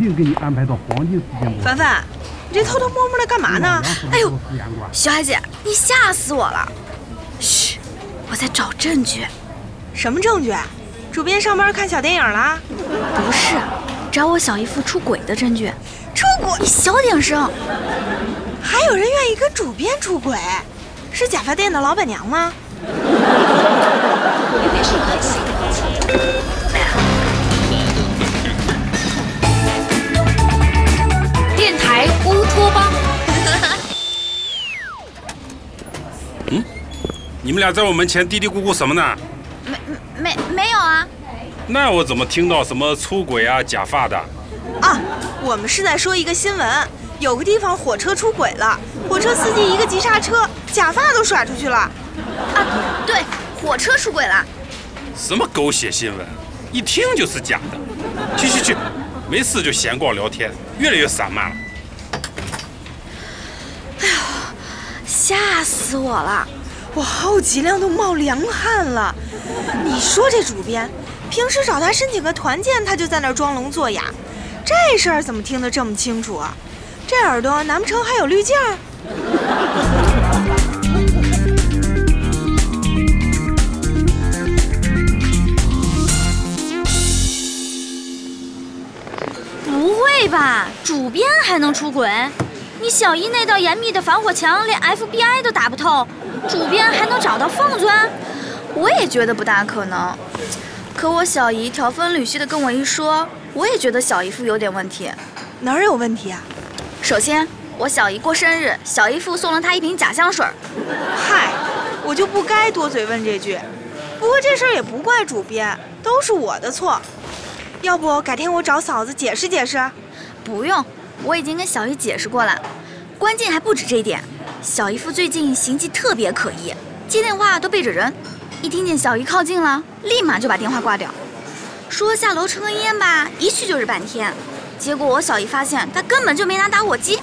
定给你安排到黄金时间。凡凡，你这偷偷摸摸的干嘛呢？哎呦，小海姐，你吓死我了！嘘，我在找证据。什么证据？主编上班看小电影啦？不是，找我小姨夫出轨的证据。出轨？你小点声。还有人愿意跟主编出轨？是假发店的老板娘吗？台乌托邦。嗯，你们俩在我门前嘀嘀咕咕什么呢？没没没有啊。那我怎么听到什么出轨啊、假发的？啊，我们是在说一个新闻，有个地方火车出轨了，火车司机一个急刹车，假发都甩出去了。啊，对，火车出轨了。什么狗血新闻，一听就是假的。去去去，没事就闲逛聊天，越来越散漫了。哎呦，吓死我了！我好几辆都冒凉汗了。你说这主编，平时找他申请个团建，他就在那儿装聋作哑，这事儿怎么听得这么清楚啊？这耳朵难不成还有滤镜？不会吧，主编还能出轨？你小姨那道严密的防火墙连 FBI 都打不透，主编还能找到缝钻？我也觉得不大可能。可我小姨条分缕析的跟我一说，我也觉得小姨夫有点问题。哪儿有问题啊？首先，我小姨过生日，小姨夫送了她一瓶假香水。嗨，我就不该多嘴问这句。不过这事儿也不怪主编，都是我的错。要不改天我找嫂子解释解释？不用，我已经跟小姨解释过了。关键还不止这一点，小姨夫最近行迹特别可疑，接电话都背着人，一听见小姨靠近了，立马就把电话挂掉。说下楼抽根烟吧，一去就是半天。结果我小姨发现他根本就没拿打火机。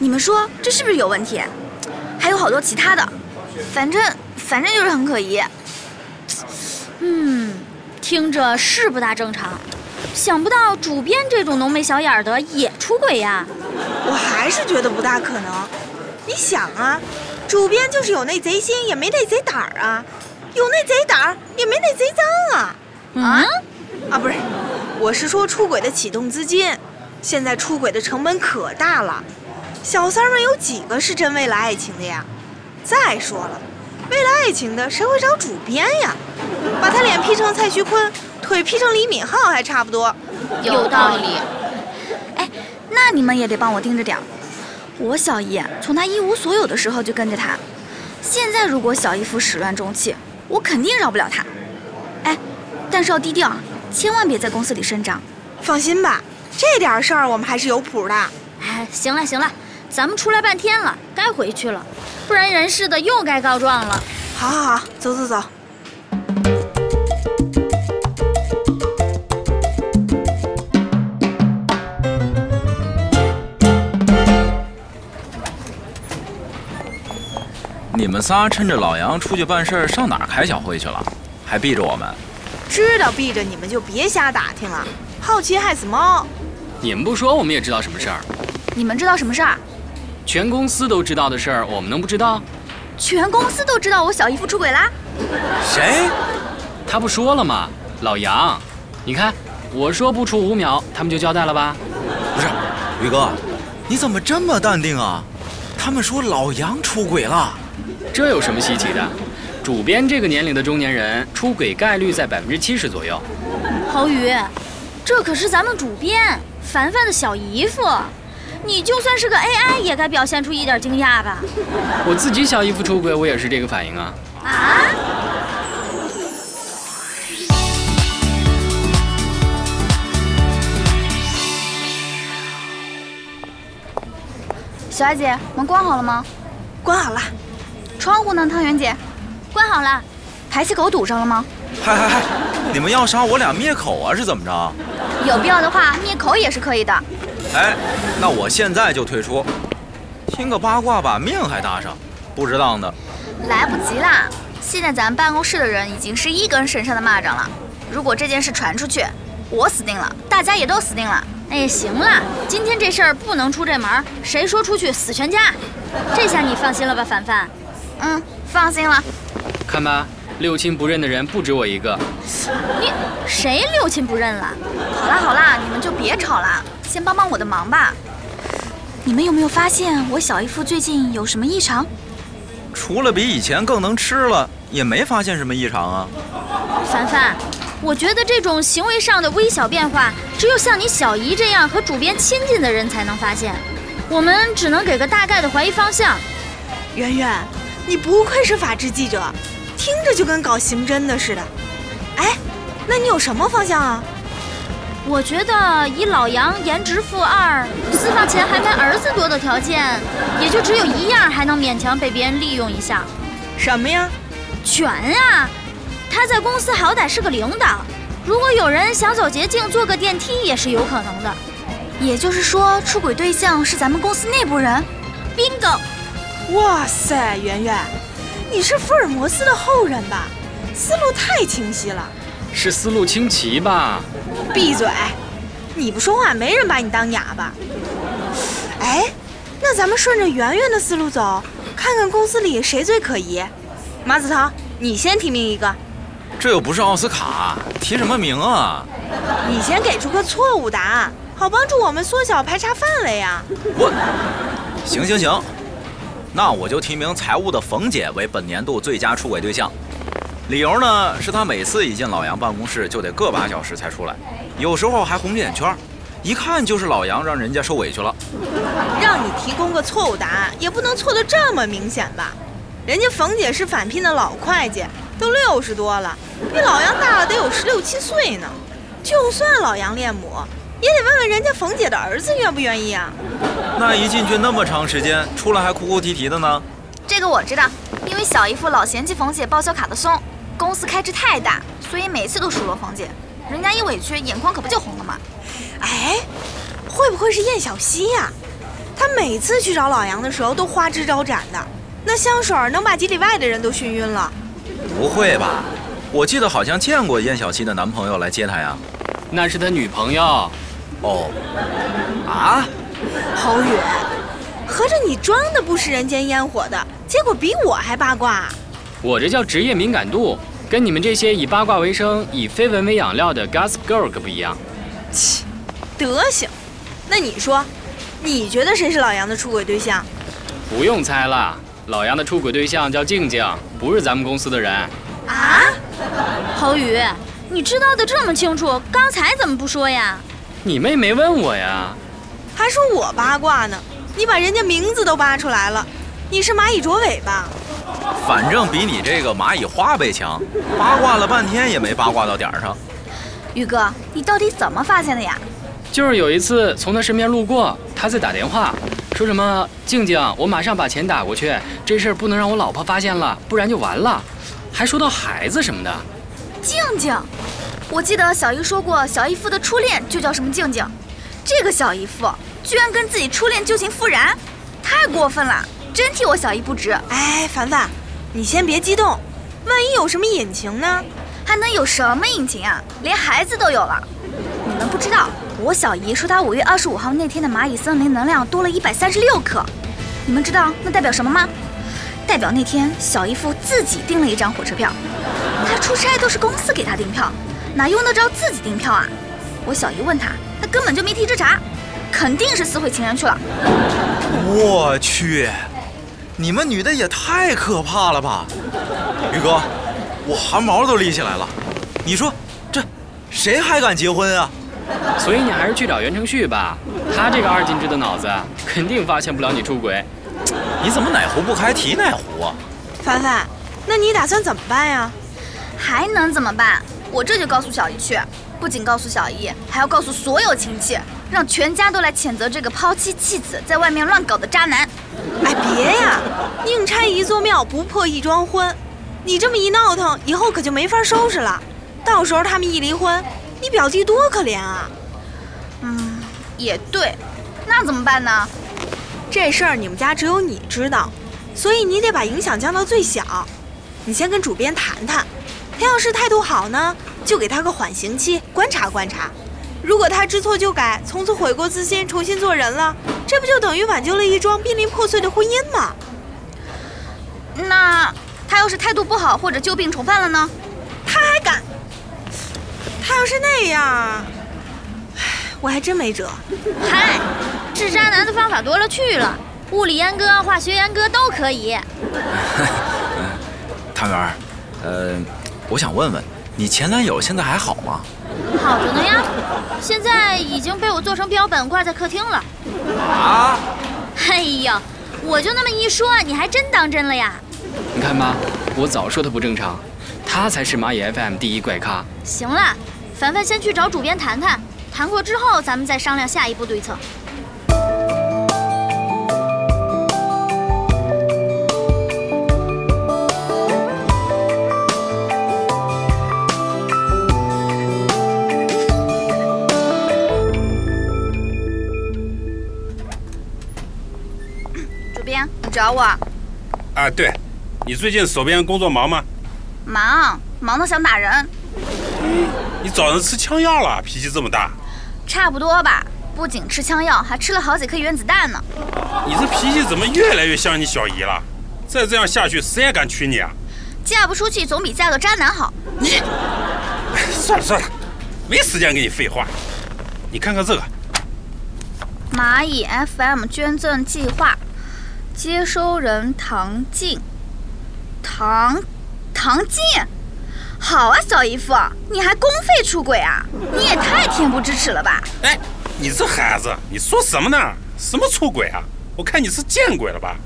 你们说这是不是有问题？还有好多其他的，反正反正就是很可疑。嗯，听着是不大正常。想不到主编这种浓眉小眼的也出轨呀！我还是觉得不大可能。你想啊，主编就是有那贼心，也没那贼胆儿啊；有那贼胆儿，也没那贼脏啊。啊？啊，不是，我是说出轨的启动资金。现在出轨的成本可大了，小三们有几个是真为了爱情的呀？再说了，为了爱情的谁会找主编呀？把他脸 P 成蔡徐坤。腿劈成李敏镐还差不多，有道理。哎，那你们也得帮我盯着点儿。我小姨从她一无所有的时候就跟着他，现在如果小姨夫始乱终弃，我肯定饶不了他。哎，但是要低调，千万别在公司里声张。放心吧，这点事儿我们还是有谱的。哎，行了行了，咱们出来半天了，该回去了，不然人事的又该告状了。好，好，好，走走走。你们仨趁着老杨出去办事儿，上哪儿开小会去了？还避着我们？知道避着你们就别瞎打听了，好奇害死猫。你们不说，我们也知道什么事儿。你们知道什么事儿？全公司都知道的事儿，我们能不知道？全公司都知道我小姨夫出轨啦？谁？他不说了吗？老杨，你看，我说不出五秒，他们就交代了吧？不是，宇哥，你怎么这么淡定啊？他们说老杨出轨了。这有什么稀奇的？主编这个年龄的中年人出轨概率在百分之七十左右。郝宇，这可是咱们主编凡凡的小姨夫，你就算是个 AI 也该表现出一点惊讶吧？我自己小姨夫出轨，我也是这个反应啊。啊？小艾姐，门关好了吗？关好了。窗户呢，汤圆姐？关好了。排气口堵上了吗？嗨嗨嗨！你们要杀我俩灭口啊？是怎么着？有必要的话，灭口也是可以的。哎，那我现在就退出。听个八卦把命还搭上，不值当的。来不及啦！现在咱们办公室的人已经是一根绳上的蚂蚱了。如果这件事传出去，我死定了，大家也都死定了。哎，行了，今天这事儿不能出这门，谁说出去死全家。这下你放心了吧，凡凡？嗯，放心了。看吧，六亲不认的人不止我一个。你谁六亲不认了？好啦好啦，你们就别吵了，先帮帮我的忙吧。你们有没有发现我小姨夫最近有什么异常？除了比以前更能吃了，也没发现什么异常啊。凡凡，我觉得这种行为上的微小变化，只有像你小姨这样和主编亲近的人才能发现。我们只能给个大概的怀疑方向。圆圆，你不愧是法制记者，听着就跟搞刑侦的似的。哎，那你有什么方向啊？我觉得以老杨颜值负二，私房钱还没儿子多的条件，也就只有一样还能勉强被别人利用一下。什么呀？权啊！他在公司好歹是个领导，如果有人想走捷径坐个电梯也是有可能的。也就是说，出轨对象是咱们公司内部人？bingo！哇塞，圆圆，你是福尔摩斯的后人吧？思路太清晰了。是思路清奇吧？闭嘴！你不说话，没人把你当哑巴。哎，那咱们顺着圆圆的思路走，看看公司里谁最可疑。马子腾，你先提名一个。这又不是奥斯卡，提什么名啊？你先给出个错误答案，好帮助我们缩小排查范围啊。我，行行行，那我就提名财务的冯姐为本年度最佳出轨对象。理由呢，是她每次一进老杨办公室就得个把小时才出来，有时候还红着眼圈，一看就是老杨让人家受委屈了。让你提供个错误答案，也不能错得这么明显吧？人家冯姐是返聘的老会计，都六十多了，比老杨大了得有十六七岁呢。就算老杨恋母，也得问问人家冯姐的儿子愿不愿意啊。那一进去那么长时间，出来还哭哭啼啼的呢？这个我知道，因为小姨夫老嫌弃冯姐报销卡的松。公司开支太大，所以每次都数落冯姐，人家一委屈，眼眶可不就红了吗？哎，会不会是燕小溪呀？她每次去找老杨的时候都花枝招展的，那香水能把几里外的人都熏晕了。不会吧？我记得好像见过燕小溪的男朋友来接她呀。那是他女朋友。哦。啊？侯宇，合着你装的不食人间烟火的，结果比我还八卦。我这叫职业敏感度。跟你们这些以八卦为生、以绯闻为养料的 Gossip Girl 可不一样。切，德行。那你说，你觉得谁是老杨的出轨对象？不用猜了，老杨的出轨对象叫静静，不是咱们公司的人。啊？侯宇，你知道的这么清楚，刚才怎么不说呀？你妹没问我呀？还说我八卦呢？你把人家名字都扒出来了，你是蚂蚁卓尾巴？反正比你这个蚂蚁花呗强，八卦了半天也没八卦到点儿上。宇哥，你到底怎么发现的呀？就是有一次从他身边路过，他在打电话，说什么“静静，我马上把钱打过去，这事儿不能让我老婆发现了，不然就完了”，还说到孩子什么的。静静，我记得小姨说过，小姨夫的初恋就叫什么静静，这个小姨夫居然跟自己初恋旧情复燃，太过分了。真替我小姨不值！哎，凡凡，你先别激动，万一有什么隐情呢？还能有什么隐情啊？连孩子都有了。你们不知道，我小姨说她五月二十五号那天的蚂蚁森林能量多了一百三十六克。你们知道那代表什么吗？代表那天小姨夫自己订了一张火车票。他出差都是公司给他订票，哪用得着自己订票啊？我小姨问他，他根本就没提这茬，肯定是私会情人去了。我去！你们女的也太可怕了吧，宇哥，我汗毛都立起来了。你说这谁还敢结婚啊？所以你还是去找袁承旭吧，他这个二进制的脑子肯定发现不了你出轨。你怎么哪壶不开提哪壶啊？凡凡，那你打算怎么办呀？还能怎么办？我这就告诉小姨去，不仅告诉小姨，还要告诉所有亲戚。让全家都来谴责这个抛妻弃子、在外面乱搞的渣男！哎，别呀！宁拆一座庙，不破一桩婚。你这么一闹腾，以后可就没法收拾了。到时候他们一离婚，你表弟多可怜啊！嗯，也对。那怎么办呢？这事儿你们家只有你知道，所以你得把影响降到最小。你先跟主编谈谈，他要是态度好呢，就给他个缓刑期，观察观察。如果他知错就改，从此悔过自新，重新做人了，这不就等于挽救了一桩濒临破碎的婚姻吗？那他要是态度不好或者旧病重犯了呢？他还敢？他要是那样，唉，我还真没辙。嗨，治渣男的方法多了去了，物理阉割、化学阉割都可以。汤圆儿，呃，我想问问，你前男友现在还好吗？好着呢呀，现在已经被我做成标本挂在客厅了。啊？哎呦，我就那么一说，你还真当真了呀？你看吧，我早说他不正常，他才是蚂蚁 FM 第一怪咖。行了，凡凡先去找主编谈谈，谈过之后咱们再商量下一步对策。你找我？啊，对，你最近手边工作忙吗？忙，忙得想打人。你找人吃枪药了，脾气这么大。差不多吧，不仅吃枪药，还吃了好几颗原子弹呢。你这脾气怎么越来越像你小姨了？再这样下去，谁还敢娶你啊？嫁不出去总比嫁个渣男好。你，算了算了，没时间跟你废话。你看看这个，蚂蚁 FM 捐赠计划，接收人唐静。唐，唐静，好啊，小姨夫，你还公费出轨啊？你也太恬不知耻了吧！哎，你这孩子，你说什么呢？什么出轨啊？我看你是见鬼了吧？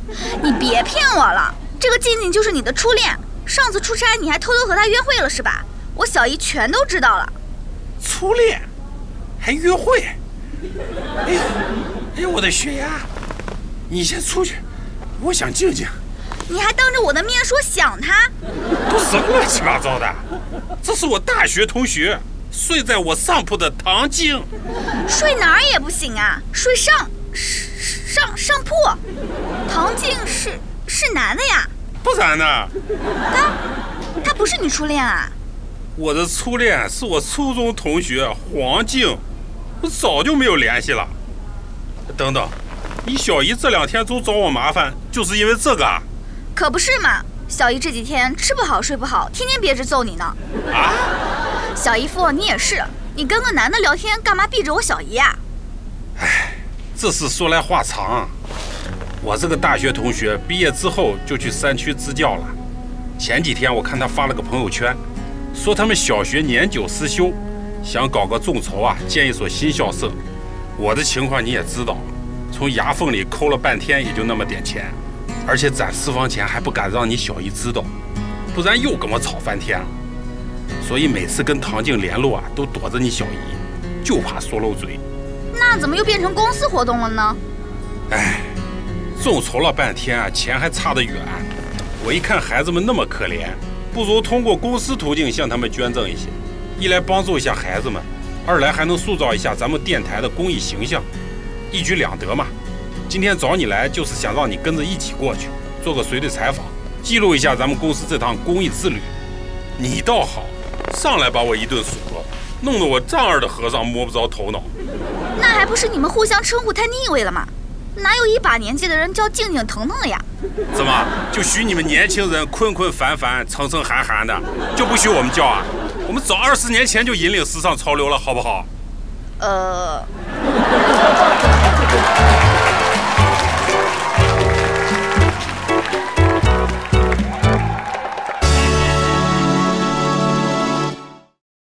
你别骗我了，这个静静就是你的初恋。上次出差你还偷偷和她约会了是吧？我小姨全都知道了。初恋，还约会？哎呦，哎呦，我的血压！你先出去，我想静静。你还当着我的面说想他？都什么乱七八糟的？这是我大学同学，睡在我上铺的唐静。睡哪儿也不行啊，睡上上上铺。唐静是是男的呀？不然呢？他他不是你初恋啊？我的初恋是我初中同学黄静，我早就没有联系了。等等，你小姨这两天总找我麻烦，就是因为这个啊？可不是嘛，小姨这几天吃不好睡不好，天天憋着揍你呢。啊？小姨夫，你也是，你跟个男的聊天，干嘛避着我小姨啊？唉，这事说来话长。我这个大学同学毕业之后就去山区支教了。前几天我看他发了个朋友圈，说他们小学年久失修，想搞个众筹啊，建一所新校舍。我的情况你也知道，从牙缝里抠了半天，也就那么点钱，而且攒私房钱还不敢让你小姨知道，不然又跟我吵翻天了。所以每次跟唐静联络啊，都躲着你小姨，就怕说漏嘴。那怎么又变成公司活动了呢？唉。众筹了半天啊，钱还差得远。我一看孩子们那么可怜，不如通过公司途径向他们捐赠一些，一来帮助一下孩子们，二来还能塑造一下咱们电台的公益形象，一举两得嘛。今天找你来就是想让你跟着一起过去，做个随队采访，记录一下咱们公司这趟公益之旅。你倒好，上来把我一顿数落，弄得我丈二的和尚摸不着头脑。那还不是你们互相称呼太腻味了吗？哪有一把年纪的人叫静静腾腾的呀？怎么就许你们年轻人困困烦烦、层层寒寒的，就不许我们叫啊？我们早二十年前就引领时尚潮流了，好不好？呃，Thank you.